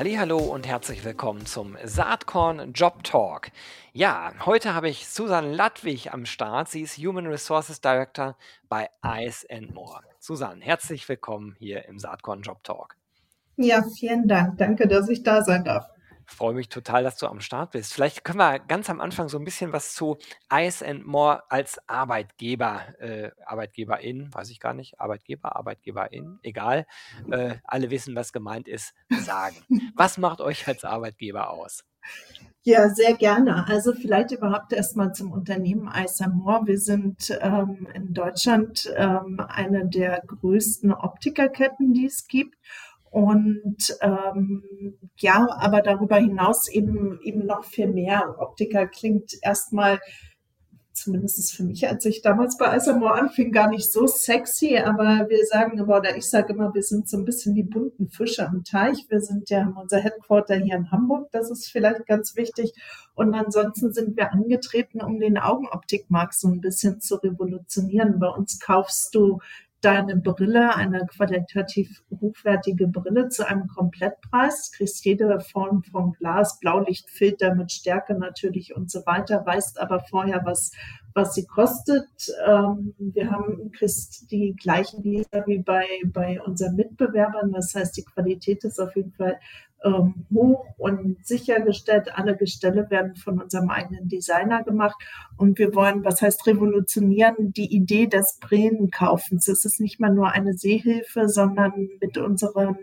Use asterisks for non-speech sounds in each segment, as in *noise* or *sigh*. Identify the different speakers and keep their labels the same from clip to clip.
Speaker 1: Hallo und herzlich willkommen zum Saatkorn Job Talk. Ja, heute habe ich Susan Ladwig am Start. Sie ist Human Resources Director bei Ice and More. Susan, herzlich willkommen hier im Saatkorn Job Talk.
Speaker 2: Ja, vielen Dank. Danke, dass ich da sein darf.
Speaker 1: Freue mich total, dass du am Start bist. Vielleicht können wir ganz am Anfang so ein bisschen was zu Ice and More als Arbeitgeber, äh, Arbeitgeberin, weiß ich gar nicht, Arbeitgeber, Arbeitgeberin, egal. Äh, alle wissen, was gemeint ist, sagen. *laughs* was macht euch als Arbeitgeber aus?
Speaker 2: Ja, sehr gerne. Also vielleicht überhaupt erstmal zum Unternehmen Eisamore. Wir sind ähm, in Deutschland ähm, eine der größten Optikerketten, die es gibt. Und ähm, ja, aber darüber hinaus eben eben noch viel mehr. Optiker klingt erstmal, zumindest für mich, als ich damals bei Eisamore anfing, gar nicht so sexy. Aber wir sagen immer, oder ich sage immer, wir sind so ein bisschen die bunten Fische am Teich. Wir sind ja unser Headquarter hier in Hamburg. Das ist vielleicht ganz wichtig. Und ansonsten sind wir angetreten, um den Augenoptikmarkt so ein bisschen zu revolutionieren. Bei uns kaufst du deine Brille, eine qualitativ hochwertige Brille zu einem Komplettpreis, kriegst jede Form von Glas, Blaulichtfilter mit Stärke natürlich und so weiter, weißt aber vorher, was, was sie kostet. Ähm, wir haben die gleichen Gläser wie bei, bei unseren Mitbewerbern. Das heißt, die Qualität ist auf jeden Fall ähm, hoch und sichergestellt. Alle Gestelle werden von unserem eigenen Designer gemacht. Und wir wollen, was heißt revolutionieren, die Idee des Brillenkaufens. Es ist nicht mal nur eine Sehhilfe, sondern mit unseren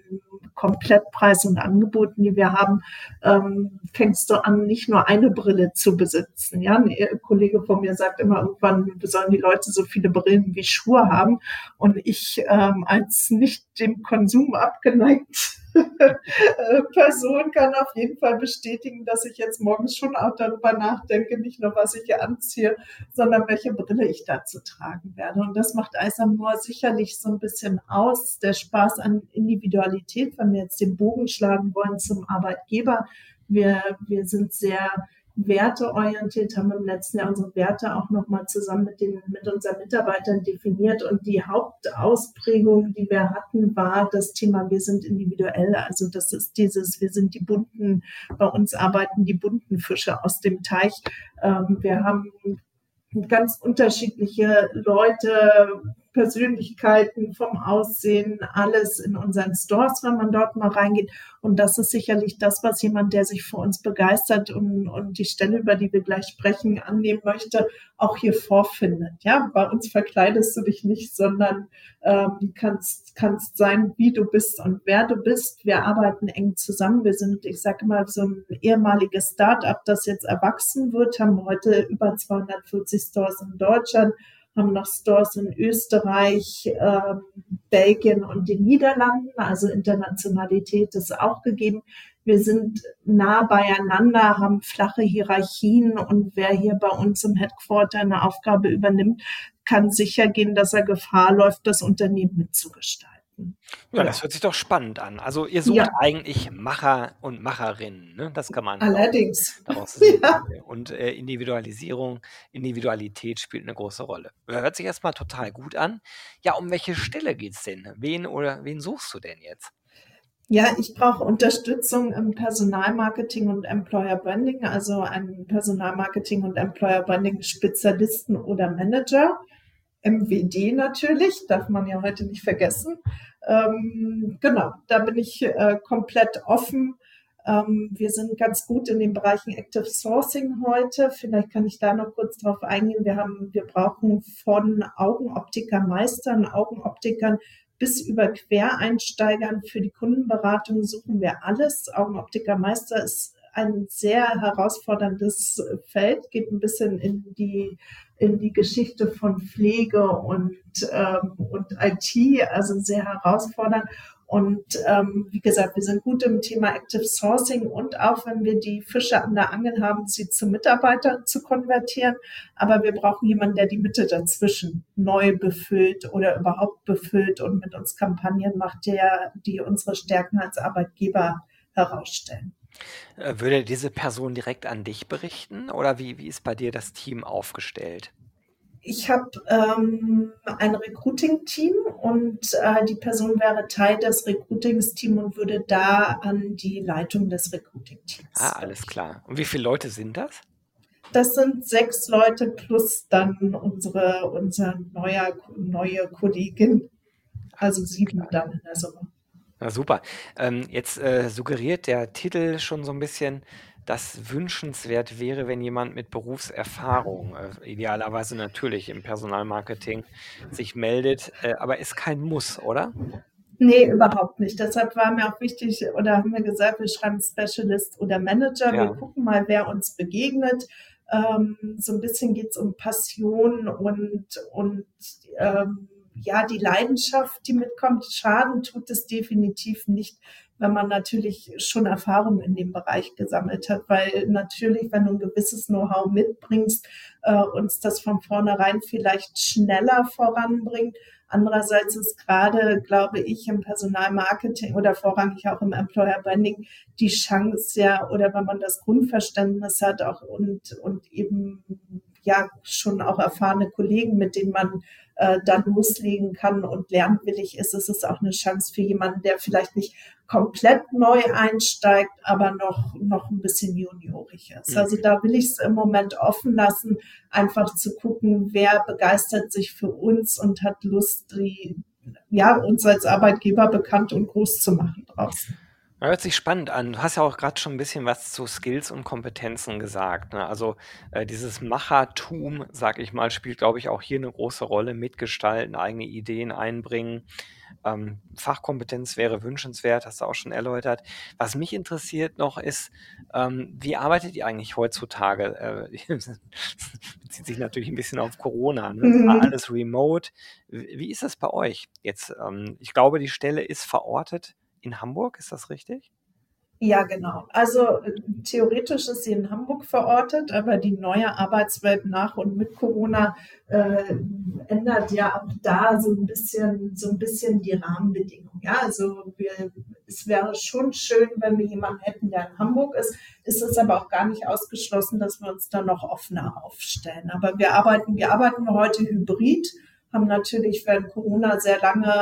Speaker 2: Komplettpreis und Angeboten, die wir haben, ähm, fängst du an, nicht nur eine Brille zu besitzen. Ja, ein Kollege von mir sagt immer irgendwann, sollen die Leute so viele Brillen wie Schuhe haben. Und ich ähm, als nicht dem Konsum abgeneigt *laughs* Person kann auf jeden Fall bestätigen, dass ich jetzt morgens schon auch darüber nachdenke, nicht nur was ich hier anziehe, sondern welche Brille ich dazu tragen werde. Und das macht Eisamor sicherlich so ein bisschen aus, der Spaß an Individualität, wenn wir jetzt den Bogen schlagen wollen zum Arbeitgeber. Wir, wir sind sehr werteorientiert, haben im letzten Jahr unsere Werte auch nochmal zusammen mit, den, mit unseren Mitarbeitern definiert. Und die Hauptausprägung, die wir hatten, war das Thema, wir sind individuell. Also das ist dieses, wir sind die bunten, bei uns arbeiten die bunten Fische aus dem Teich. Ähm, wir haben ganz unterschiedliche Leute, Persönlichkeiten, vom Aussehen, alles in unseren Stores, wenn man dort mal reingeht. Und das ist sicherlich das, was jemand, der sich für uns begeistert und, und die Stelle, über die wir gleich sprechen, annehmen möchte, auch hier vorfindet. Ja, bei uns verkleidest du dich nicht, sondern ähm, kannst, kannst sein, wie du bist und wer du bist. Wir arbeiten eng zusammen. Wir sind, ich sage mal, so ein ehemaliges Start-up, das jetzt erwachsen wird, haben heute über 240 Stores in Deutschland haben noch Stores in Österreich, äh, Belgien und den Niederlanden. Also Internationalität ist auch gegeben. Wir sind nah beieinander, haben flache Hierarchien und wer hier bei uns im Headquarter eine Aufgabe übernimmt, kann sicher gehen, dass er Gefahr läuft, das Unternehmen mitzugestalten.
Speaker 1: Ja, das hört sich doch spannend an. Also ihr sucht Ja, eigentlich Macher und Macherinnen, ne? Das kann man
Speaker 2: allerdings.
Speaker 1: daraus sehen. *laughs* Ja. Und äh, Individualisierung, Individualität spielt eine große Rolle. Hört sich erstmal total gut an. Ja, um welche Stelle geht es denn? Wen oder wen suchst du denn jetzt?
Speaker 2: Ja, ich brauche Unterstützung im Personalmarketing und Employer Branding, also einen Personalmarketing und Employer Branding Spezialisten oder Manager. MWD natürlich, darf man ja heute nicht vergessen. Ähm, genau, da bin ich äh, komplett offen. Ähm, wir sind ganz gut in den Bereichen Active Sourcing heute. Vielleicht kann ich da noch kurz drauf eingehen. Wir haben, wir brauchen von Augenoptikermeistern, Augenoptikern bis über Quereinsteigern für die Kundenberatung suchen wir alles. Augenoptikermeister ist ein sehr herausforderndes Feld, geht ein bisschen in die in die Geschichte von Pflege und, ähm, und IT, also sehr herausfordernd. Und ähm, wie gesagt, wir sind gut im Thema Active Sourcing und auch wenn wir die Fische an der Angel haben, sie zu Mitarbeitern zu konvertieren. Aber wir brauchen jemanden, der die Mitte dazwischen neu befüllt oder überhaupt befüllt und mit uns Kampagnen macht, der, die unsere Stärken als Arbeitgeber herausstellen.
Speaker 1: Äh, würde diese Person direkt an dich berichten oder wie, wie ist bei dir das Team aufgestellt?
Speaker 2: Ich habe ähm, ein Recruiting-Team und äh, die Person wäre Teil des Recruitings-Teams und würde da an die Leitung des Recruiting-Teams.
Speaker 1: Ah, alles klar. Und wie viele Leute sind das?
Speaker 2: Das sind sechs Leute plus dann unsere, unsere neue, neue Kollegin. Also sieben dann in der Summe.
Speaker 1: Na super. Ähm, jetzt äh, suggeriert der Titel schon so ein bisschen, dass wünschenswert wäre, wenn jemand mit Berufserfahrung, äh, idealerweise natürlich im Personalmarketing, sich meldet, äh, aber ist kein Muss, oder?
Speaker 2: Nee, überhaupt nicht. Deshalb war mir auch wichtig, oder haben wir gesagt, wir schreiben Specialist oder Manager. Ja. Wir gucken mal, wer uns begegnet. Ähm, so ein bisschen geht es um Passion und, und ähm, ja, die Leidenschaft, die mitkommt, Schaden tut es definitiv nicht, wenn man natürlich schon Erfahrung in dem Bereich gesammelt hat, weil natürlich, wenn du ein gewisses Know-how mitbringst, äh, uns das von vornherein vielleicht schneller voranbringt. Andererseits ist gerade, glaube ich, im Personalmarketing oder vorrangig auch im Employer Branding die Chance ja, oder wenn man das Grundverständnis hat auch und, und eben ja schon auch erfahrene Kollegen, mit denen man äh, dann loslegen kann und lernwillig ist, ist es auch eine Chance für jemanden, der vielleicht nicht komplett neu einsteigt, aber noch, noch ein bisschen juniorig ist. Mhm. Also da will ich es im Moment offen lassen, einfach zu gucken, wer begeistert sich für uns und hat Lust, die, ja, uns als Arbeitgeber bekannt und groß zu machen draußen.
Speaker 1: Hört sich spannend an. Du hast ja auch gerade schon ein bisschen was zu Skills und Kompetenzen gesagt. Ne? Also äh, dieses Machertum, sag ich mal, spielt, glaube ich, auch hier eine große Rolle. Mitgestalten, eigene Ideen einbringen. Ähm, Fachkompetenz wäre wünschenswert, hast du auch schon erläutert. Was mich interessiert noch ist, ähm, wie arbeitet ihr eigentlich heutzutage? Äh, *laughs* bezieht sich natürlich ein bisschen auf Corona. Ne? Mhm. Alles remote. Wie ist das bei euch jetzt? Ähm, ich glaube, die Stelle ist verortet in Hamburg, ist das richtig?
Speaker 2: Ja, genau. Also äh, theoretisch ist sie in Hamburg verortet, aber die neue Arbeitswelt nach und mit Corona äh, ändert ja auch da so ein bisschen, so ein bisschen die Rahmenbedingungen. Ja, also wir, es wäre schon schön, wenn wir jemanden hätten, der in Hamburg ist. Ist es aber auch gar nicht ausgeschlossen, dass wir uns da noch offener aufstellen. Aber wir arbeiten, wir arbeiten heute hybrid haben natürlich während Corona sehr lange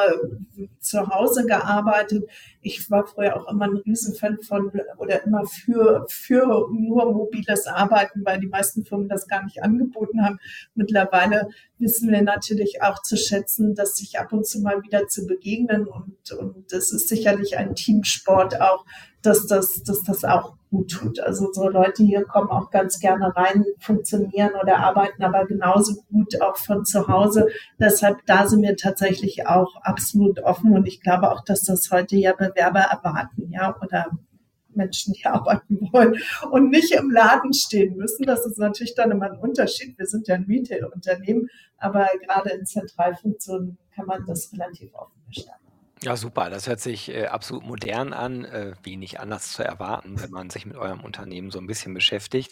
Speaker 2: zu Hause gearbeitet. Ich war früher auch immer ein Riesenfan von oder immer für, für nur mobiles Arbeiten, weil die meisten Firmen das gar nicht angeboten haben. Mittlerweile wissen wir natürlich auch zu schätzen, dass sich ab und zu mal wieder zu begegnen und, und das ist sicherlich ein Teamsport auch, dass das, dass das auch gut tut. Also so Leute hier kommen auch ganz gerne rein, funktionieren oder arbeiten aber genauso gut auch von zu Hause. Deshalb da sind wir tatsächlich auch absolut offen und ich glaube auch, dass das heute ja Bewerber erwarten, ja, oder Menschen, die *laughs* arbeiten wollen und nicht im Laden stehen müssen. Das ist natürlich dann immer ein Unterschied. Wir sind ja ein Retail-Unternehmen, aber gerade in Zentralfunktionen kann man das relativ offen gestalten.
Speaker 1: Ja, super. Das hört sich äh, absolut modern an, äh, wenig anders zu erwarten, wenn man sich mit eurem Unternehmen so ein bisschen beschäftigt.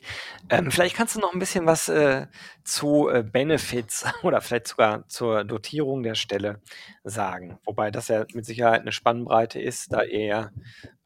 Speaker 1: Ähm, vielleicht kannst du noch ein bisschen was äh, zu äh, Benefits *laughs* oder vielleicht sogar zur Dotierung der Stelle sagen. Wobei das ja mit Sicherheit eine Spannbreite ist, da ihr ja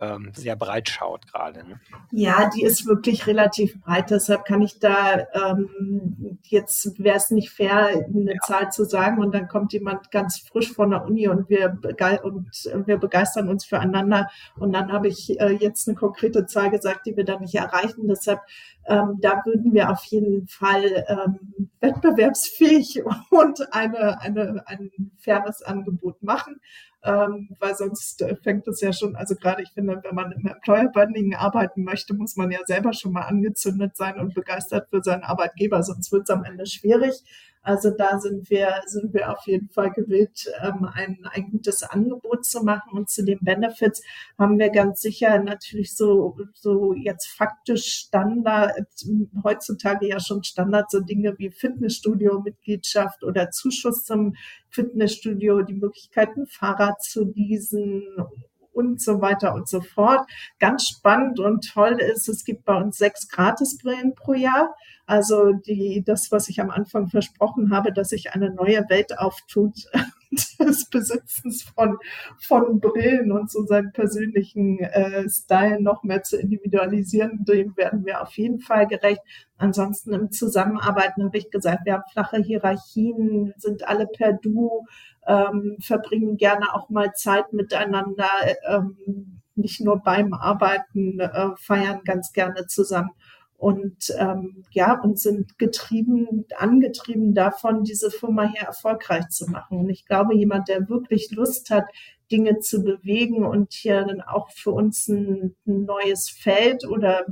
Speaker 1: ähm, sehr breit schaut gerade. Ne?
Speaker 2: Ja, die ist wirklich relativ breit. Deshalb kann ich da ähm, jetzt wäre es nicht fair, eine ja. Zahl zu sagen und dann kommt jemand ganz frisch von der Uni und wir, und wir begeistern uns füreinander und dann habe ich äh, jetzt eine konkrete Zahl gesagt, die wir dann nicht erreichen. Deshalb ähm, da würden wir auf jeden Fall ähm, wettbewerbsfähig *laughs* und eine, eine, ein faires Angebot machen ähm, weil sonst äh, fängt es ja schon, also gerade ich finde, wenn man im Employer Branding arbeiten möchte, muss man ja selber schon mal angezündet sein und begeistert für seinen Arbeitgeber, sonst wird es am Ende schwierig. Also da sind wir, sind wir auf jeden Fall gewillt, ähm, ein, ein gutes Angebot zu machen. Und zu den Benefits haben wir ganz sicher natürlich so, so jetzt faktisch Standard, heutzutage ja schon Standard, so Dinge wie Fitnessstudio-Mitgliedschaft oder Zuschuss zum Fitnessstudio, die Möglichkeit, ein Fahrrad zu leasen und so weiter und so fort. Ganz spannend und toll ist, es gibt bei uns sechs Gratisbrillen pro Jahr. Also die, das, was ich am Anfang versprochen habe, dass sich eine neue Welt auftut *laughs* des Besitzens von, von Brillen und so seinen persönlichen äh, Style noch mehr zu individualisieren, dem werden wir auf jeden Fall gerecht. Ansonsten im Zusammenarbeiten habe ich gesagt, wir haben flache Hierarchien, sind alle per Du, ähm, verbringen gerne auch mal Zeit miteinander, ähm, nicht nur beim Arbeiten, äh, feiern ganz gerne zusammen und ähm, ja und sind getrieben, angetrieben davon, diese Firma hier erfolgreich zu machen. Und ich glaube, jemand, der wirklich Lust hat, Dinge zu bewegen und hier dann auch für uns ein, ein neues Feld oder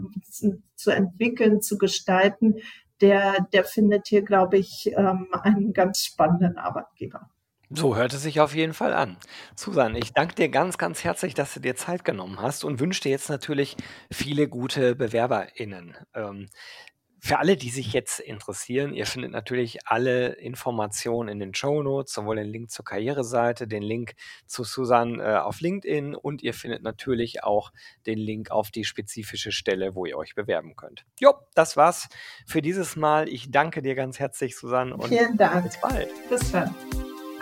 Speaker 2: zu entwickeln, zu gestalten, der, der findet hier, glaube ich, ähm, einen ganz spannenden Arbeitgeber.
Speaker 1: So hört es sich auf jeden Fall an. Susan, ich danke dir ganz, ganz herzlich, dass du dir Zeit genommen hast und wünsche dir jetzt natürlich viele gute BewerberInnen. Ähm, für alle, die sich jetzt interessieren, ihr findet natürlich alle Informationen in den Show Notes, sowohl den Link zur Karriereseite, den Link zu Susan äh, auf LinkedIn und ihr findet natürlich auch den Link auf die spezifische Stelle, wo ihr euch bewerben könnt. Jo, das war's für dieses Mal. Ich danke dir ganz herzlich, Susan,
Speaker 2: und Vielen Dank.
Speaker 1: bis bald.
Speaker 2: Bis dann.